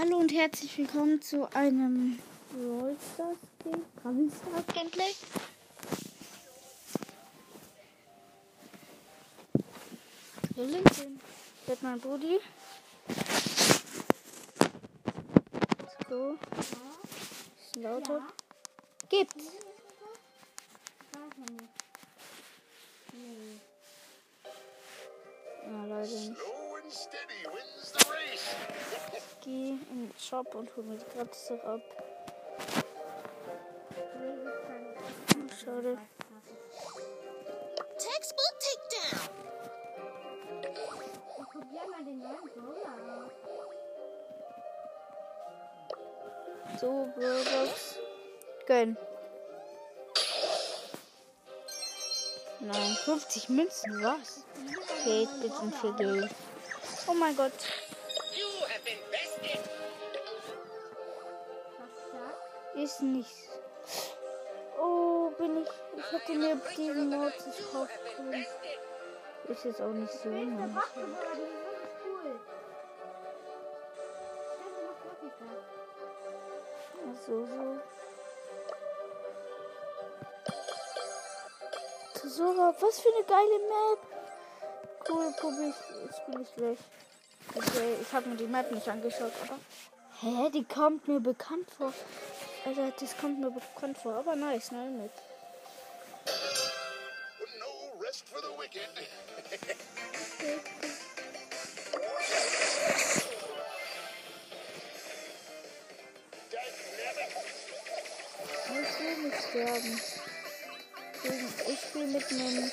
Hallo und herzlich willkommen zu einem Brawl Stars Game. Brawl Stars Gameplay. So, LinkedIn. Wird mein Brudi. Let's go. Ist lauter. Gibt's. Ja, leider nicht. Slow and steady wins the race. Geh in den Shop und hol mir die gratis ab. Schade. Textbook takedown. So, Brawlbox. Gönn. Nein, 50 Münzen, was? Geht bitte für Geld. Oh mein Gott. Ist nicht. Oh, bin ich. Ich hätte mir diesen Mod nicht können. Ist jetzt auch nicht so. nice. So, so. Tesora, was für eine geile Map. Cool, probier ich. Spiel ich gleich. Okay, ich habe mir die Map nicht angeschaut, aber. Hä, die kommt mir bekannt vor. Alter, das kommt mir bekannt vor, aber nice, neue Map. No rest for the wicked. Ich will nicht sterben. Ich spiele mit einem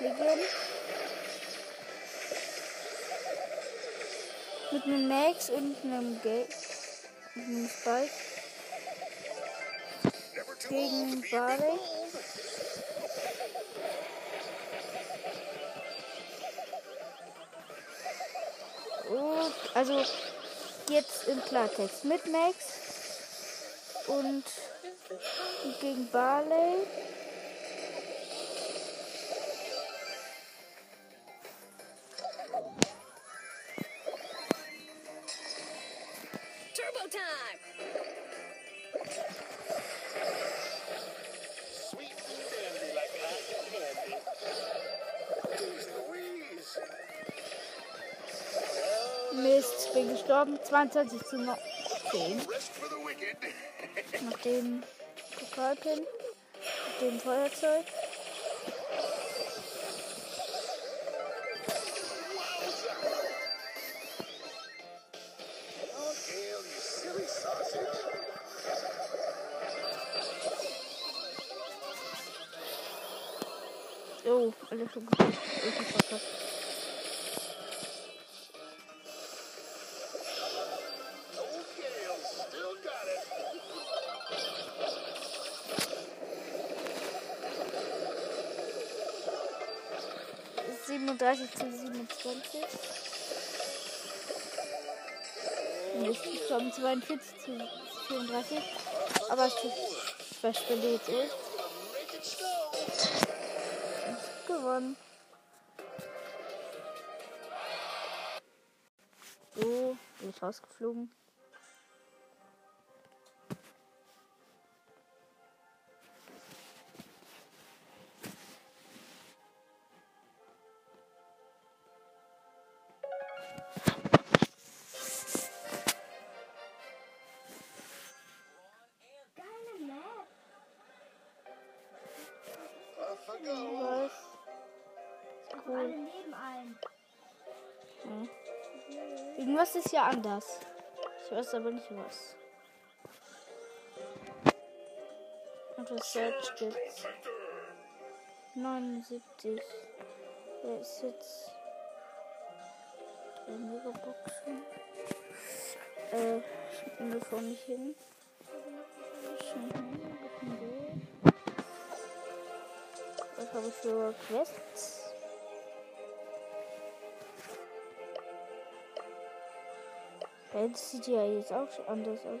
Legend. Mit einem Max und einem Geld. Und einem Spike. Gegen Barley. Und also jetzt im Klartext mit Max und gegen Barley. Mist, bin gestorben. 22 zu 10. Rest for the wicked. Nach dem Pokalpin. Mit dem Feuerzeug. Oh. Oh, alles schon gut. 37 zu 27. Nicht gestorben, 42 zu 34. Aber jetzt eh. Make it snow. Gewonnen. So, bin ich rausgeflogen. Irgendwas ist ja anders. Ich weiß aber nicht was. Und das Search gibt's. 79. Wer ist jetzt? Drei Megaboxen. Äh, ich bin mir vor mich hin. Was habe ich für Quests? Ja, das sieht ja jetzt auch schon anders aus.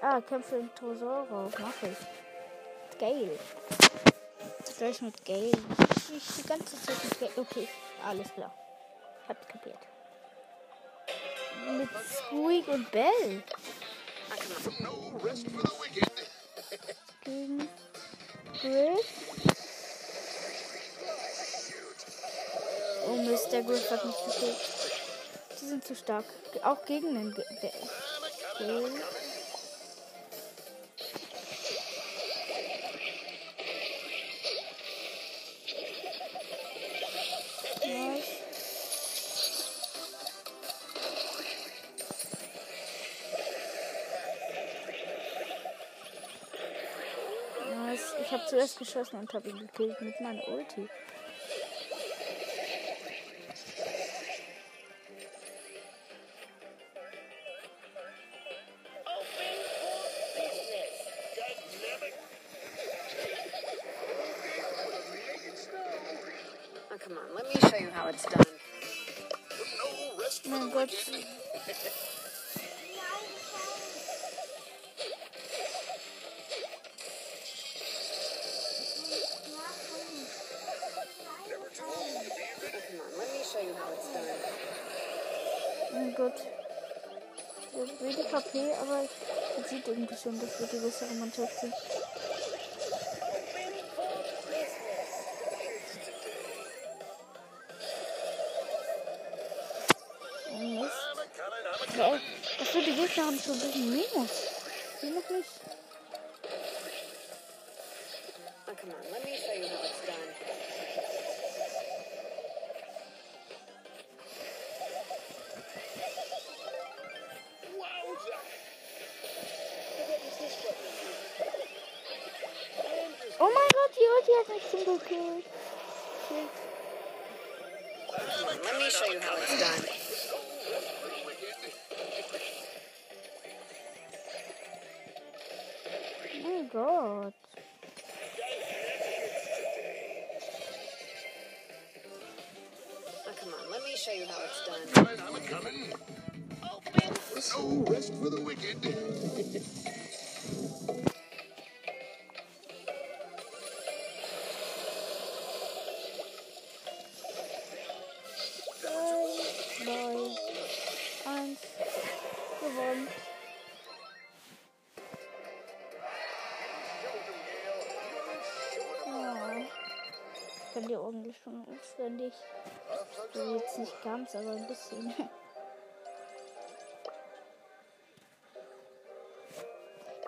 Ah, Kämpfe im Tresor Mach ich. Geil. Gleich mit Gale. Ich die ganze Zeit mit Gale. Okay, alles klar. Hab's kapiert. mit Squeak und Bell. Gegen Griff. Oh der Griff hat mich gekillt. Sind zu stark. Auch gegen den Ge. Nice. Nice. Ich habe zuerst geschossen und habe ihn gekillt mit meiner Ulti. Man sieht irgendwie schon, dass wir die bessere Mannschaft. Oh Mist. I'm a coming, I'm a Hä? coming. Achso, die Gegner haben schon ein bisschen Minus. Die noch nicht. Die Ulti hat mich zum Glück gekillt. Okay. Come on, let me show you how it's done. Mein Gott. Oh, come on, let me show you how it's done. Coming, I'm a coming. No rest for the wicked. ganz, aber ein bisschen.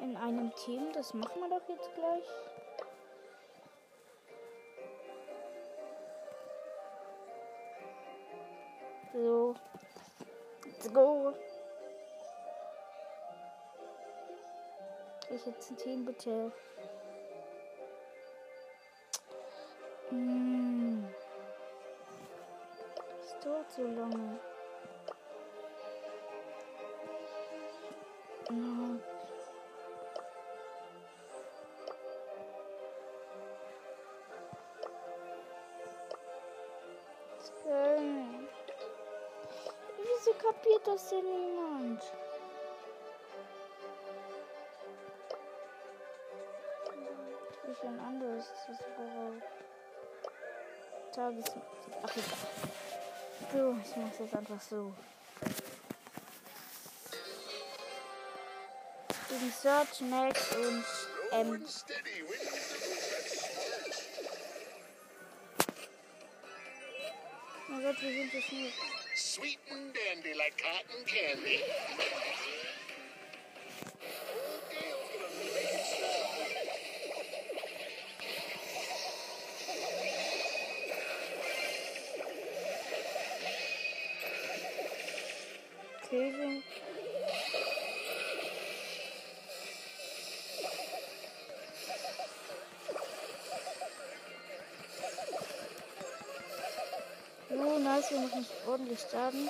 In einem Team, das machen wir doch jetzt gleich. So. Let's go. Ich jetzt ein Team, bitte. Hm. So lange. Wieso kapiert das denn niemand? Ich ein anderes. Das war Tages. Ach egal. So, ich mach's jetzt einfach so. Gegen Search, Max und that. mein Gott, wir sind so schnell. Sweet and dandy like cotton candy. Nice, wir machen ordentlich Schaden.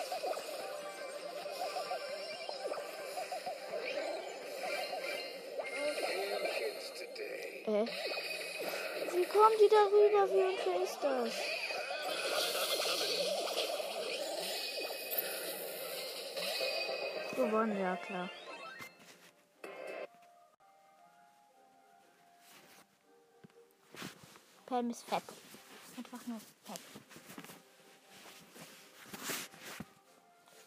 Äh. Wie kommen die darüber? Wie unfair ist das? Gewonnen, ja klar. Pam ist fett. Einfach nur fett.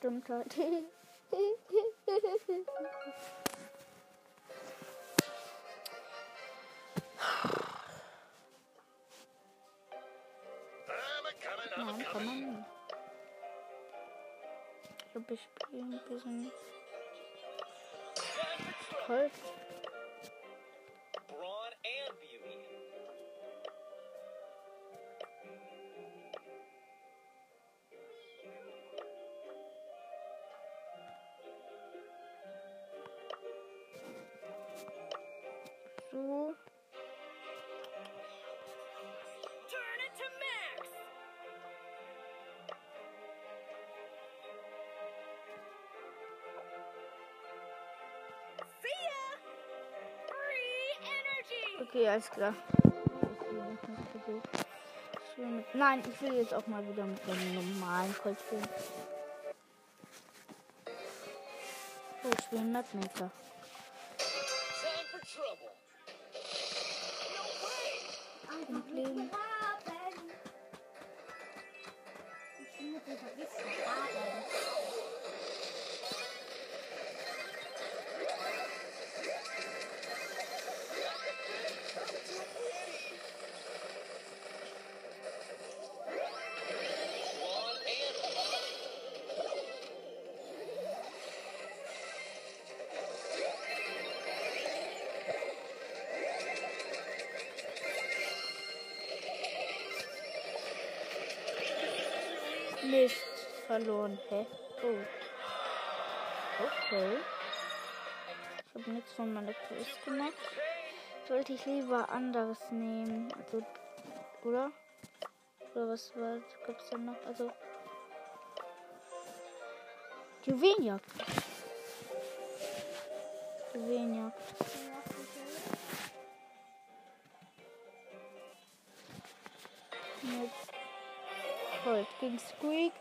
Stimmt halt. I'm a coming, I'm a Nein, kann coming. man nicht. Ich glaube, ich spiele ein bisschen Okay, alles klar. Ich. Ich mit, nein, ich will jetzt auch mal wieder mit einem normalen Colt spielen. Oh, ich will einen Mapmaker. Time for trouble. Und Leben. Verloren. Hä? Oh. Okay. Ich habe nichts von meiner Quest gemacht. Sollte ich lieber anderes nehmen? Also, oder? Oder was war, gab's da noch? Also. Juwelenjagd. Juwelenjagd. Mit Colt gegen Squeak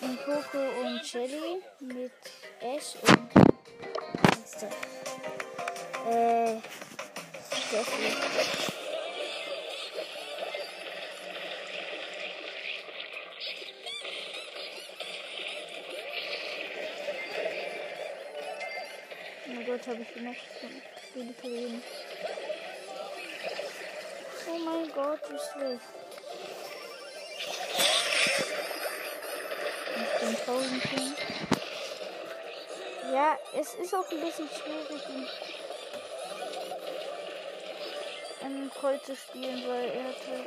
und Coco und Shelly mit Ash und Monster. Äh, Steffi. Oh Gott, habe ich gemacht. Viele verlieren. Oh mein Gott, wie schlecht. Den 1000 Punkten. Ja, es ist auch ein bisschen schwierig, einen Colt zu spielen, weil er hat halt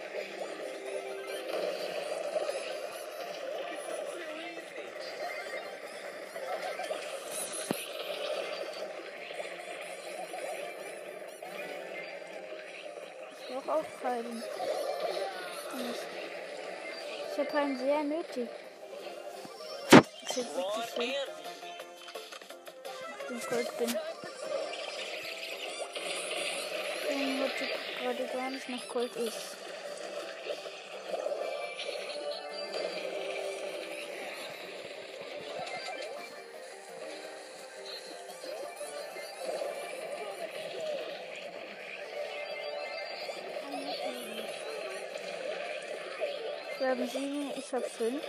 Ich brauche auch. Mist. Ich habe einen sehr nötig. Jetzt schön. and den Gold bin. Heute gerade gar nicht nach Gold ist. Wir haben sieben, ich habe fünf.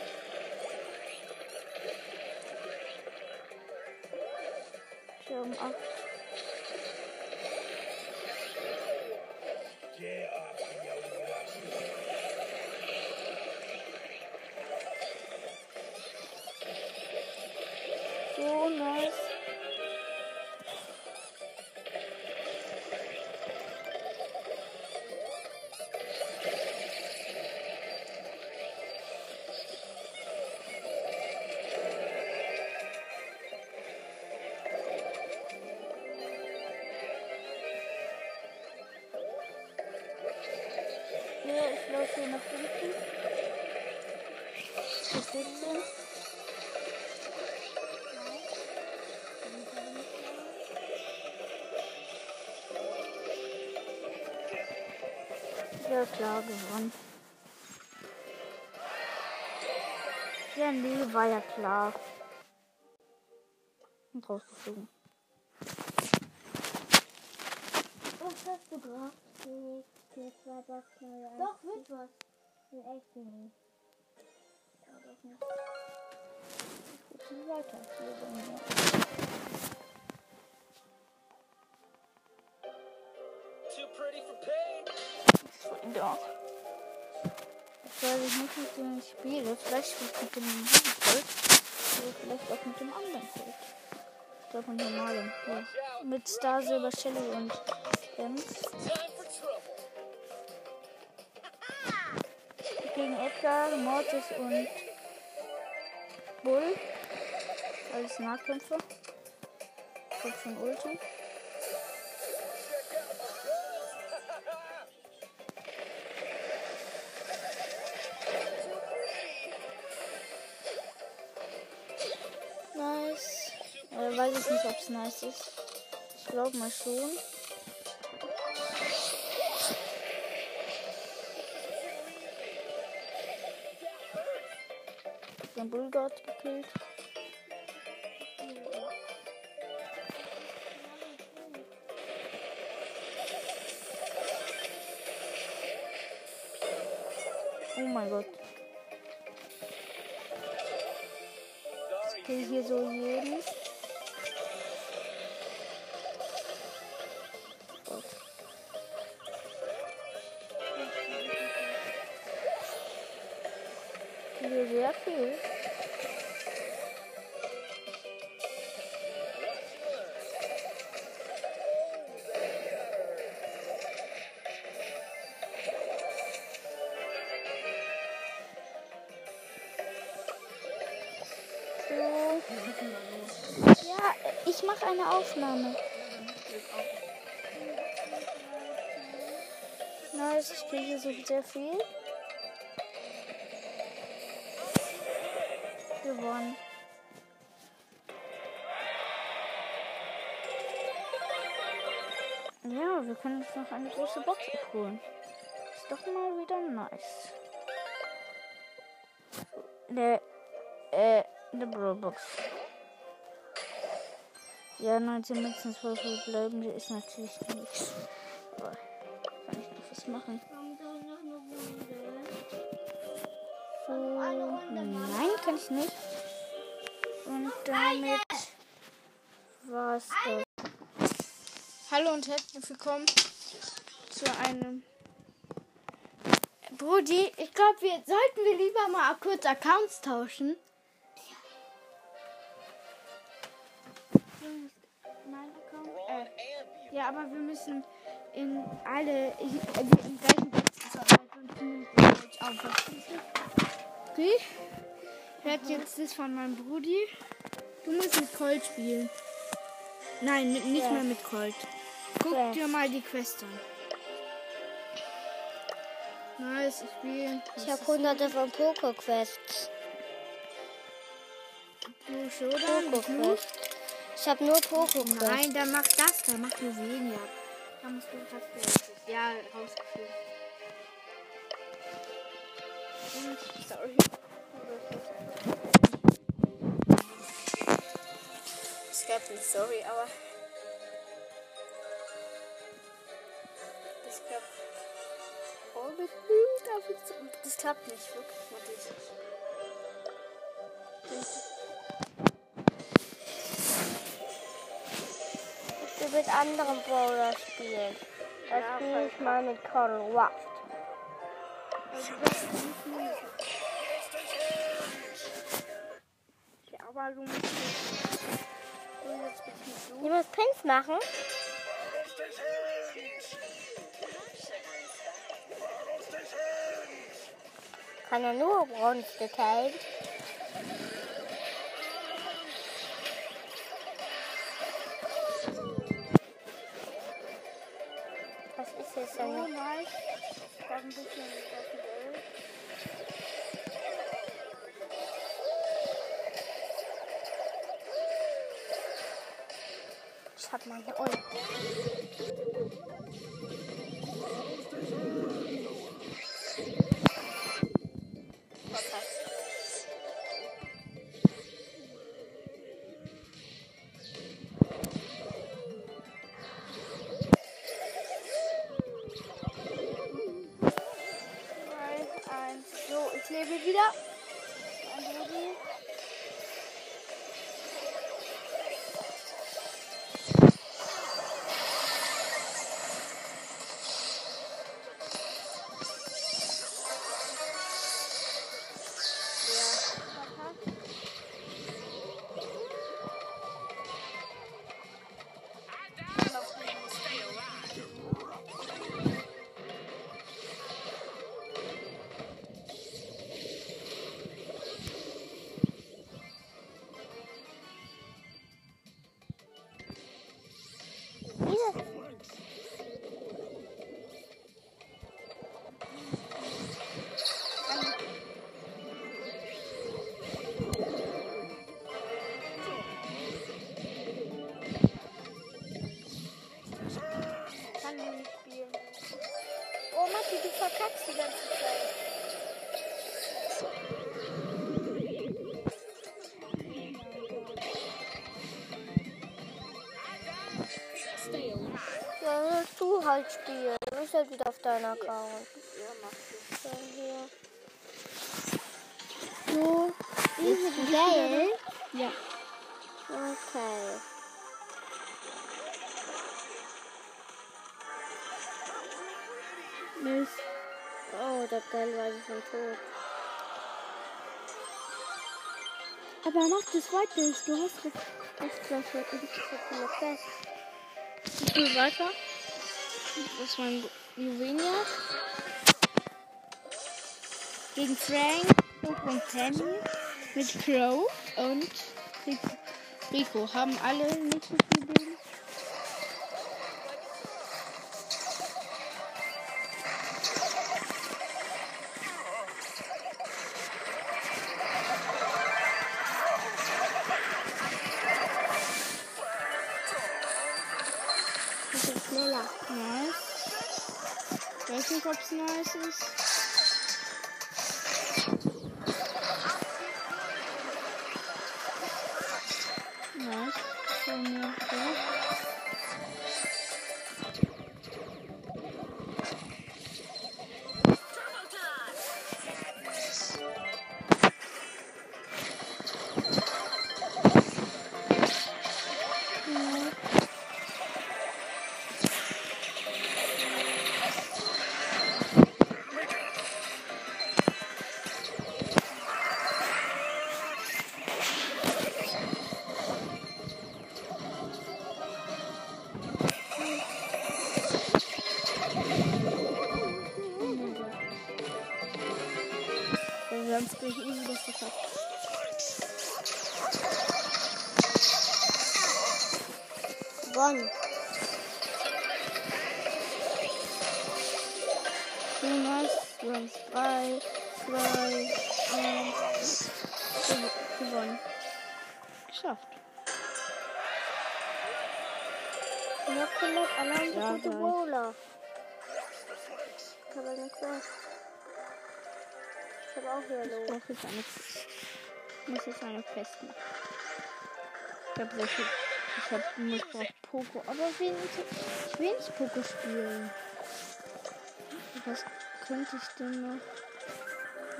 Ja, klar, gewonnen. Ja, nee, war ja klar. Und rausgeflogen. Was hast du gemacht? Nee, für zwei Boxen oder Doch, wird was. Für echt nicht. Doch nicht. viel weiter pain. Freunde. Ich weiß nicht, mit dem ich spiele. Vielleicht spiele ich mit dem Feld. Oder vielleicht auch mit dem anderen Feld. Ich glaube mit normalem. Ja. Mit Star, Silber, Shelly und Ems. Gegen Edgar, Mortis und Bull. Als Nahkämpfer. Ich hab schon Ulti. Nice ist. Ich glaube mal schon. Den Bullgott gekillt. Oh mein Gott. Ich kill hier so jeden. Mache eine Aufnahme. Nice, ich kriege so sehr viel. Gewonnen. Ja, wir können uns noch eine große Box abholen. Ist doch mal wieder nice. Ne, äh, eine Brawlbox. Ja, 19 Münzen, 12 verbleiben, ist natürlich nichts. Aber kann ich noch was machen? So, nein, kann ich nicht. Und damit war's das. Hallo und herzlich willkommen zu einem. Brudi, ich glaube, wir sollten wir lieber mal kurz Accounts tauschen. Ja, aber wir müssen in alle in, in, im gleichen Text arbeiten. Okay? Ich werde jetzt das von meinem Brudi. Du musst mit Colt spielen. Nein, mit, nicht Ja. mehr mit Colt. Guck Ja. dir mal die Quest an. Nice, ich spiele. Ich habe hunderte von Poco-Quests. Blue Ich habe nur Poco-Quests. Nein, dann mach das, dann mach nur weniger. Da musst du hast ja rausgeführt. Und sorry. Ich glaube nicht sorry, aber ich glaube oh mit Blut, aber das- das klappt nicht wirklich. Warte, mit anderen Brawler spielen. Das Ja, spiele ich mal mit Ruff. Nicht nur- Ja, aber du musst nicht. Du jetzt bitte nicht so. Ich muss Pins machen. Kann er nur Bronze geteilt. Ein bisschen dem Geld. Ich hab meine Ult. Halt spielen. Du bist halt wieder auf deinem Account. Ja, mach ich. So, hier. So, ist geil. Ja. Okay. Mist. Oh, der Geld war schon tot. Aber mach das weiter nicht. Du hast recht. Ich glaube, ich bin so viele fest. Ich spiele weiter. Das war ein Juwenia. Gegen Frank und Penny mit Crow und Rico. Haben alle nicht so jetzt eine. Muss jetzt eine Quest machen. Ich habe solche. Ich hab muss brauch Poco. Aber wen, ich will nicht Poco spielen. Was könnte ich denn noch?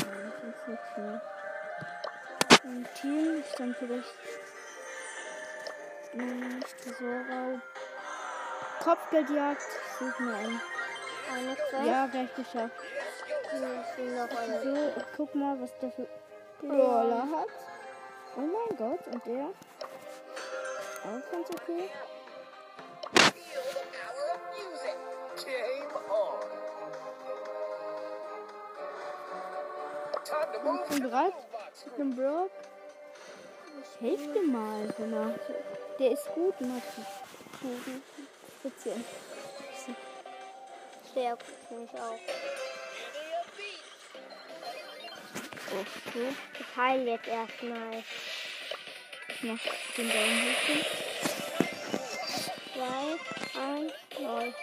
Nein, ich weiß nichts mehr. Ein Team ist dann vielleicht. Hm, Tresorraub. Kopfgeldjagd. Ich suche mal einen. Eine Quest. Ja, gleich geschafft. So, ich guck mal, was der für Brawler hat. Oh mein Gott, und der? Auch ganz okay. Ich bin bereit mit einem Brock. Helft mir mal, wenn er. Der ist gut, Matti. Bisschen. Sehr gut, finde ich auch. Okay. Ich heile jetzt erstmal. Ich mach den hoch. hin. Zwei, eins, null.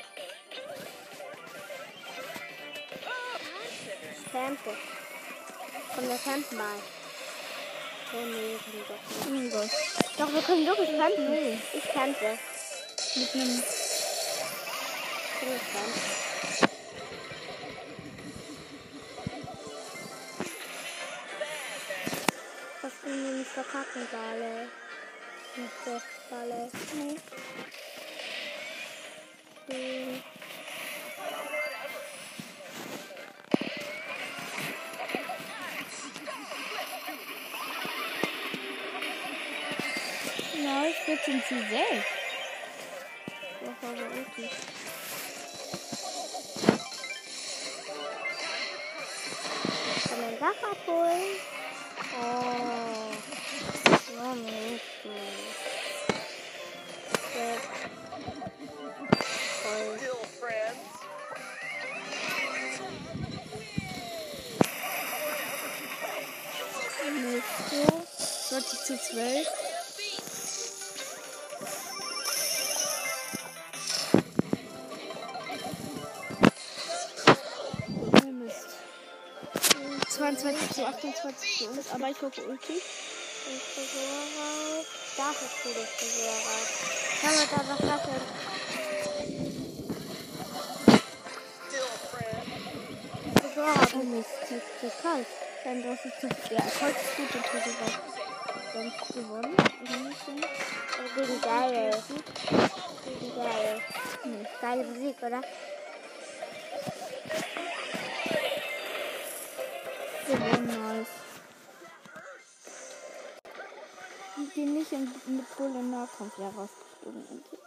Campe. Komm, wir campen mal. Oh nee, wir können doch nicht. Oh. Doch, wir können wirklich campen. Ich campe. Mit einem. Ich will verkacken, Bale. Nicht so, Bale. Nee. Hm. Nice, 14 zu 6. Das war so richtig. Kann man Sachen abholen? Stufe 12. Oh Mist. 22 zu 28 für uns, aber ich hoffe Ulti. Den Tresorraub. Da hast du den Tresorraub. Kann man da was machen? Tresorraub. Oh Mist, das ist zu kalt. Dann das ist zu Ja, Erfolg ist gut, den Tresorraub. Dann gewonnen. Gegen geil. Gegen geil. Nee. Geile Musik, oder? Gewonnen, nice. Und den nicht im, mit Bull im Nahkampf ja rausgeflogen. Okay.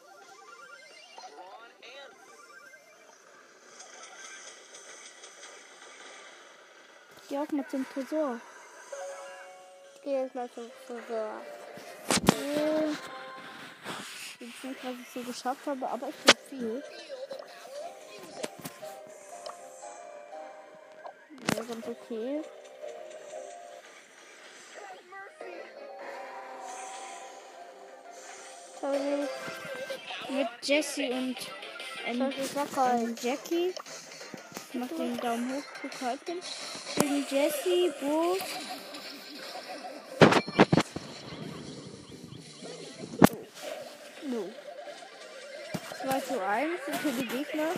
Geh auch mal zum Tresor. Ich gehe jetzt mal zum. Äh, Ich weiß nicht, was ich so geschafft habe, aber ich bin viel. Ja, ganz okay. Tony, Mit Jesse und ähm, ähm, Jackie. Ich mach den Daumen hoch, guck hin. Gegen Jesse, Bo. No. 2 zu 1 für die Gegner.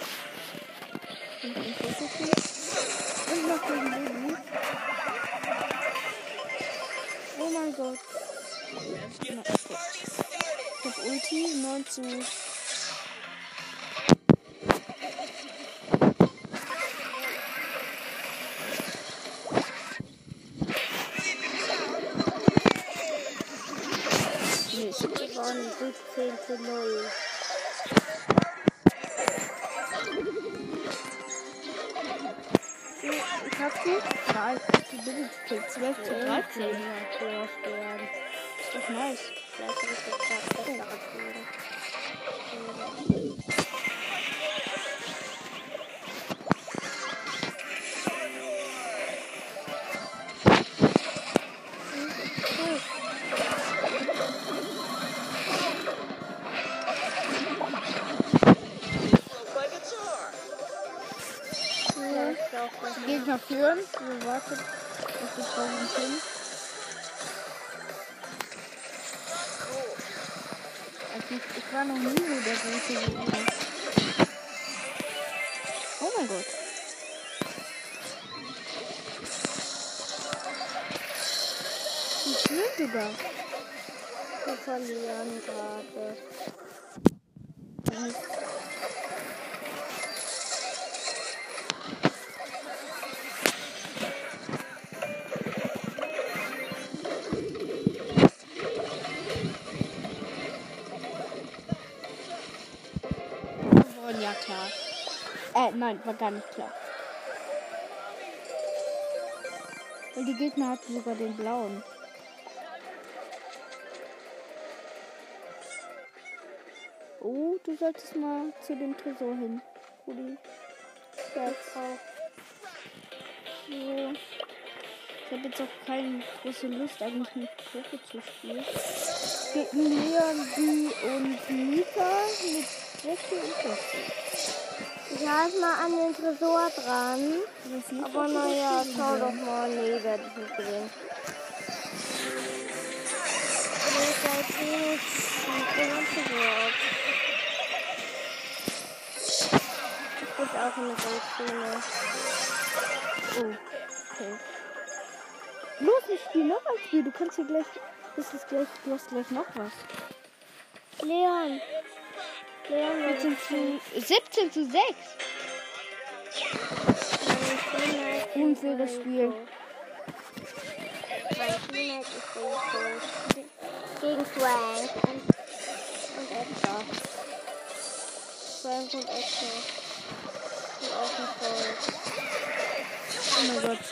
Und. Und noch gegen Baby. Oh mein Gott. Ich hab Ulti, 9 zu. 17 zu 0. Gekillt. 12 zu 13. werden. Ist doch nice. Vielleicht habe ich das gerade besser. Die Gegner führen. Wir warten auf die Frauen hin. Also ich, ich war noch nie so der große Gegner. Oh mein Gott. Die führen sogar. Wir verlieren gerade. Nein, war gar nicht klar. Weil die Gegner hatten sogar den blauen. Oh, du solltest mal zu dem Tresor hin. Rudi. Ist auch. So. Ich habe jetzt auch keine große Lust, eigentlich mit Poké zu spielen. Gegen Leon, die und Mika mit Und Jackie. Ich halte mal an den Tresor dran. Aber naja, schau doch mal. Nee, werde ich nicht gewinnen. Nee, seid ihr nicht. Ich bin. Ich bin auch in der Goldzone. Oh, okay. Los, ich spiele noch ein Spiel. Du kannst hier gleich. Das ist gleich. Du hast gleich noch was. Leon. Leon, was 17 zu, 17 zu 6. Unfaires Spiel. Gegen Frank und, Edgar. Frank und Edgar. Und auch ein Voll. Oh mein Gott.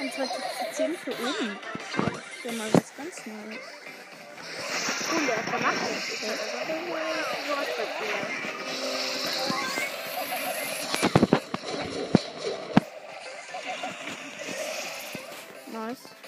Und 20 zu 10 für oben. Das ist ja mal was ganz Neues. Cool, der passiert. Nice.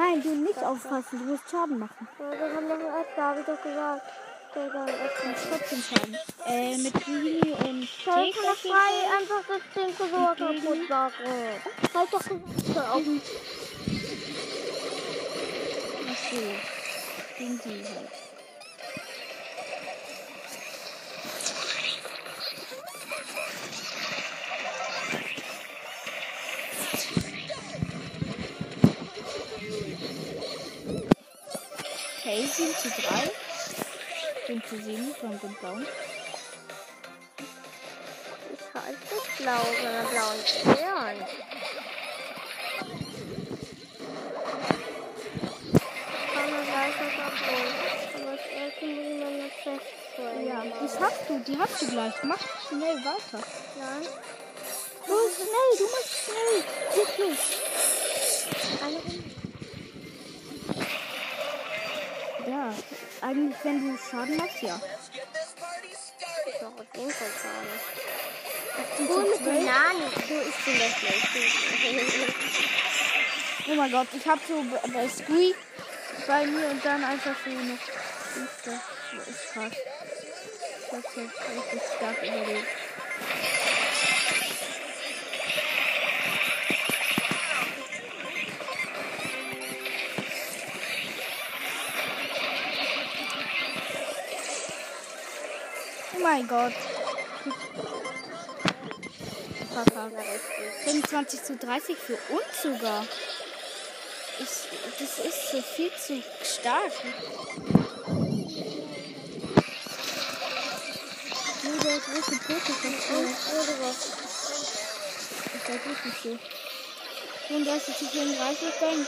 Nein, du nicht aufpassen. Du musst Schaden machen. Ja, wir haben doch Edgar, hab ich doch gesagt. Du Edgar. trotzdem Schaden. Äh, mit Genie und Ich kann Tick. frei einfach das Ding so kaputt machen. Halt doch gesagt, auf den Achso. Den die halt. 7 zu 3. 5 zu 7 von den Blauen. Ich halte das Blau, sondern blauen Stern. Ja, das hast du, die hast du gleich. Mach schnell weiter. Nein. Du musst schnell, du musst schnell. Wirklich. Alle Eigentlich, wenn du Schaden machst, ja. doch auf jeden Fall Schaden. Cool mit. Bananen. Du, ich bin das schlecht. Oh mein Gott, ich hab so bei- Squeak bei mir und dann einfach so noch. Ist das das ist krass. Das ist richtig stark überlebt. Mein Gott. Verkackt. 25 zu 30 für uns sogar. Ich, das ist so viel zu stark. Nur der große Poker verspielt. Ist ja wirklich so. 35 zu 34, dann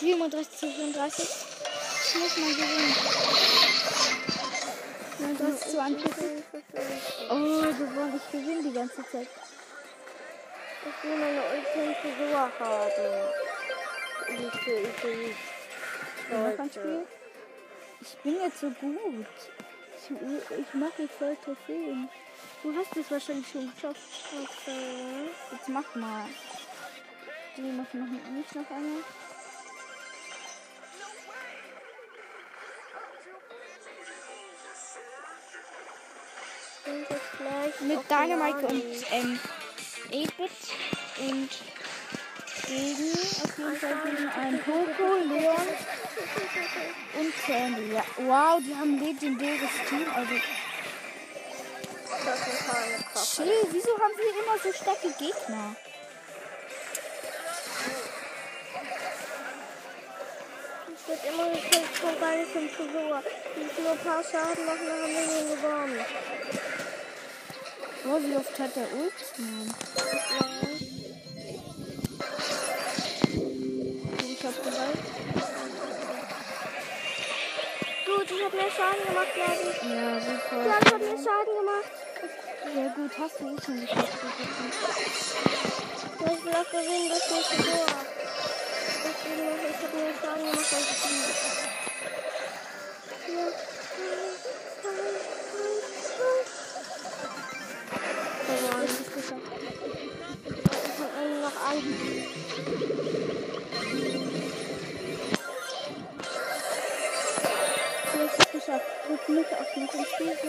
37 zu 34. Das muss man gewinnen. 39 zu 41. Oh, gewonnen. Ich gewinne die ganze Zeit. Ich will meine Ultimate Frisur haben. Die für ich Noch ein Spiel? Ich bin jetzt so gut. Ich, ich mache voll Trophäen. Du hast es wahrscheinlich schon geschafft. Okay. Jetzt mach mal. Die noch, noch nicht noch einmal. Gleich Mit Dynamite und ähm, 8-Bit und gegen auf jeden Fall gegen einen Poco, Leon und Sandy. Ja, wow, die haben ein legendäres Team. Also chill, wieso haben wir immer so starke Gegner? Ich wird immer gekriegt von zum Frisur. Die muss nur ein paar Schaden machen, dann haben wir den gewonnen. Oh, wie oft hat der Ult? Nein. Ich hab bereit. Gut, ich habe mehr Schaden gemacht, glaube ich. Ja, super. Ja, ich habe mehr Schaden gemacht. Ja gut, hast du eh schon geschafft. Ja, ich will auch gewinnen, das nächste Tor. Deswegen mache ich, ich habe mehr Schaden gemacht als die. Ja. Mich auf Spiel so.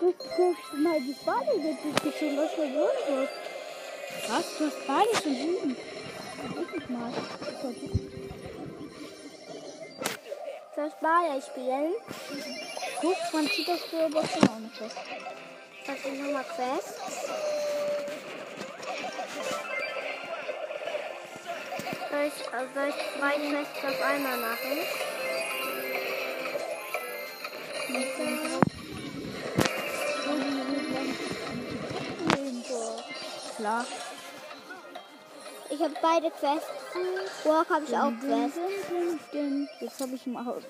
Du hast mal die Bade durchgezogen, was verloren wird. Was? Du hast beide schon sieben. Ich nicht mal. Soll ich Ball spielen? Guck, man zieht das für Boxen auch nicht was. Ich nochmal Quest. Soll ich, soll ich zwei Quests auf einmal machen? Klar. Ich habe beide Quests. Walk habe ich auch Quest. Der Jetzt habe ich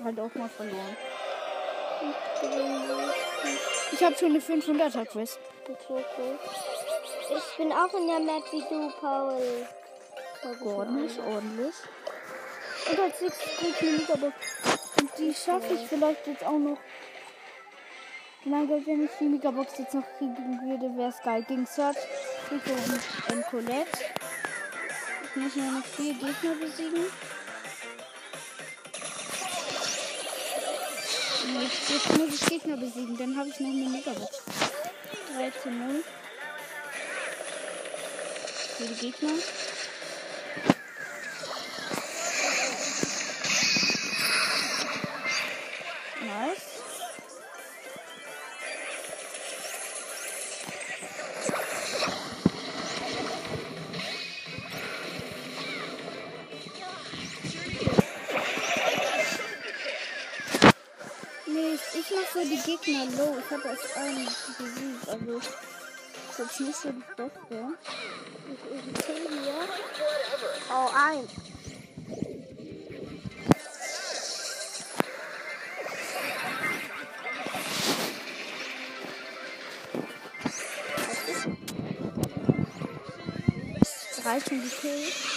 halt auch mal verloren. Ich habe schon eine 500er Quest. Ich bin auch in der Map wie du, Paul. Ordentlich, ordentlich. Und als nächstes krieg ich eine Megabox. Und die schaffe ich vielleicht jetzt auch noch. Mein wenn ich die Megabox jetzt noch kriegen würde, wäre es geil. Gegen Search, Rico und ähm, Colette. Ich muss nur noch vier Gegner besiegen. Jetzt muss ich Gegner besiegen, dann habe ich noch eine Megabox. 3 zu 0. Für die Gegner. Gegner low. Ich habe erst einen besiegt, also ist jetzt nicht so das Beste. Ich kill hier. Oh, ein. Drei schon gekillt.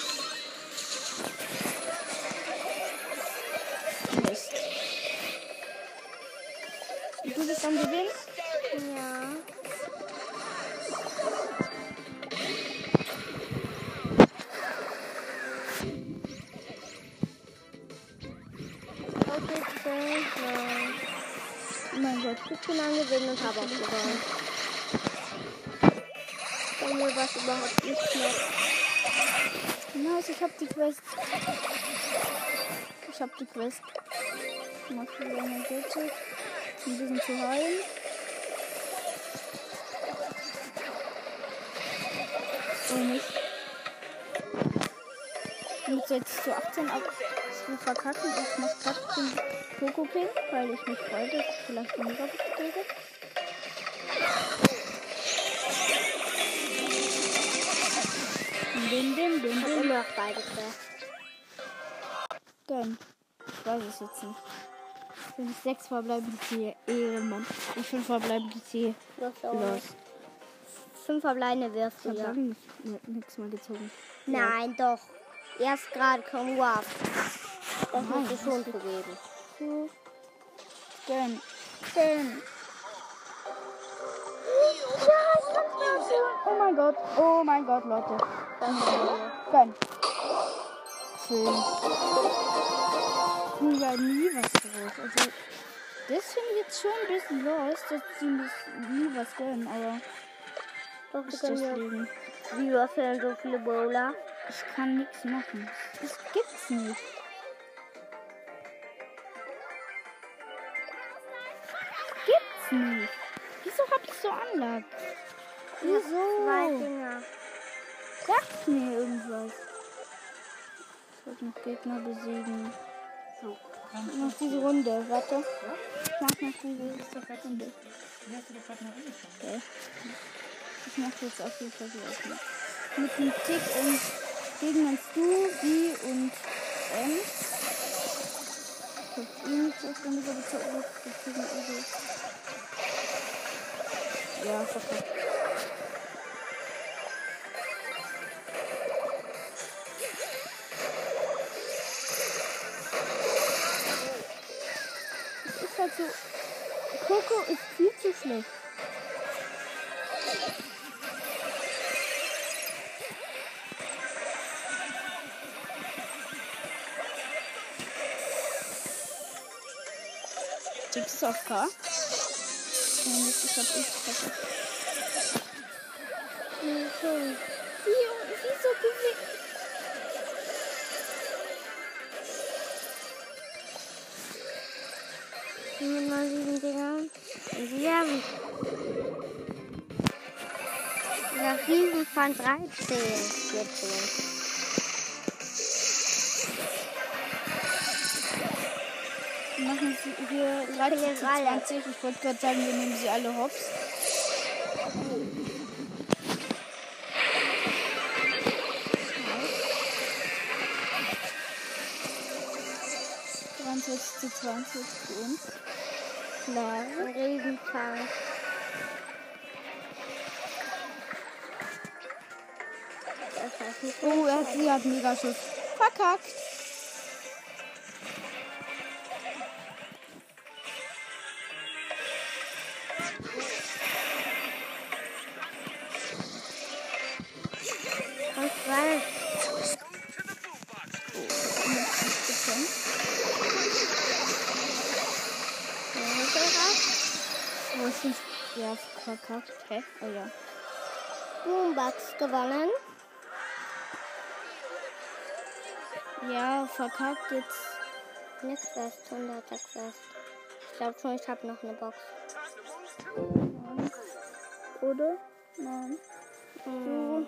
Die Quest. Ich mach wieder energetisch. Um diesen zu heilen. Oh nicht. Und jetzt zu 18 ab zu verkacken. Ich mach den Coco King, weil ich mich freue, dass ich vielleicht den Mega kriege. Dim, dim, dim, Ich dim. habe immer noch beide Quest. Gönn. Ich weiß es jetzt nicht. Wenn ich sechs verbleiben, ziehe Ehrenmann. Ich fünf verbleiben, ziehe Los, los. Fünf verbleibende wirst Ich du hab ja. lange nicht- nichts mehr gezogen. Nein, doch. Erst gerade komm wow. Das muss ich schon zugeben. So. Gönn. Gönn. Oh mein Gott. Oh mein Gott, Leute. Gönn. Schön. War nie was los. Also, das finde ich jetzt schon ein bisschen los, dass sie nie was gönnen, aber Doch, ist das ja. Leben. Wie würfeln so viele Bowler? Ich kann nichts machen. Das gibt's nicht. Gibt's nicht. Wieso hab ich so Anlag? Zwei Wieso? Finger. Sagt mir irgendwas. Ich wollte noch Gegner besiegen. So, Noch diese Runde, warte. Ich mach noch diese Runde. wie hast du das gerade noch angeschaut? Okay. Ich mach jetzt auf jeden Fall so erstmal. Mit dem Tick und Gegnern du, die und M. Ich hab ihn nicht auf den Mega bezogen. Deswegen also. Ja, verkackt. Coco ist viel zu schlecht. Gibt es auf K? Nein, das ist X. Mhm. Wie, wieso bewegt? Mit mal sieben Dingern. Ja. Nach Riesen von 13. 14. Machen sie hier 13 zu alle. 20. Ich wollte gerade sagen, wir nehmen sie alle hops. 22 zu 20 für uns. Heißt nicht Oh, er, sie hat Megaschuss. Verkackt. Ja, verkackt. Hä? Oh ja. Boombox gewonnen. Ja, verkackt jetzt. Nichts Quest, 100er Quest. Ich glaube schon, ich habe noch eine Box. Oder? Nein. Hm.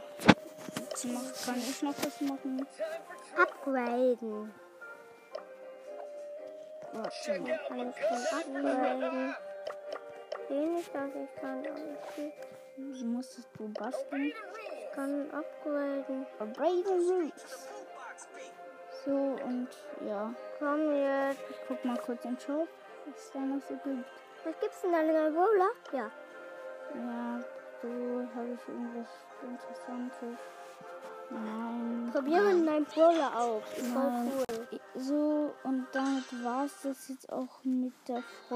Jetzt mach, kann ich noch was machen? Upgraden. Warte mal. Kann ich upgraden? Wenig, was ich kann, ich krieg- Wie musstest du basteln? ich kann upgraden. Roots. So und ja. Komm jetzt. Ich guck mal kurz in den Shop, was es da noch so gibt. Was gibt's denn da in Bowler? Ja. Ja, so habe ich irgendwas Interessantes. Nein. Probieren deinen Bowler aus. Ist voll Nein. cool. So, und damit war es das jetzt auch mit der Folge.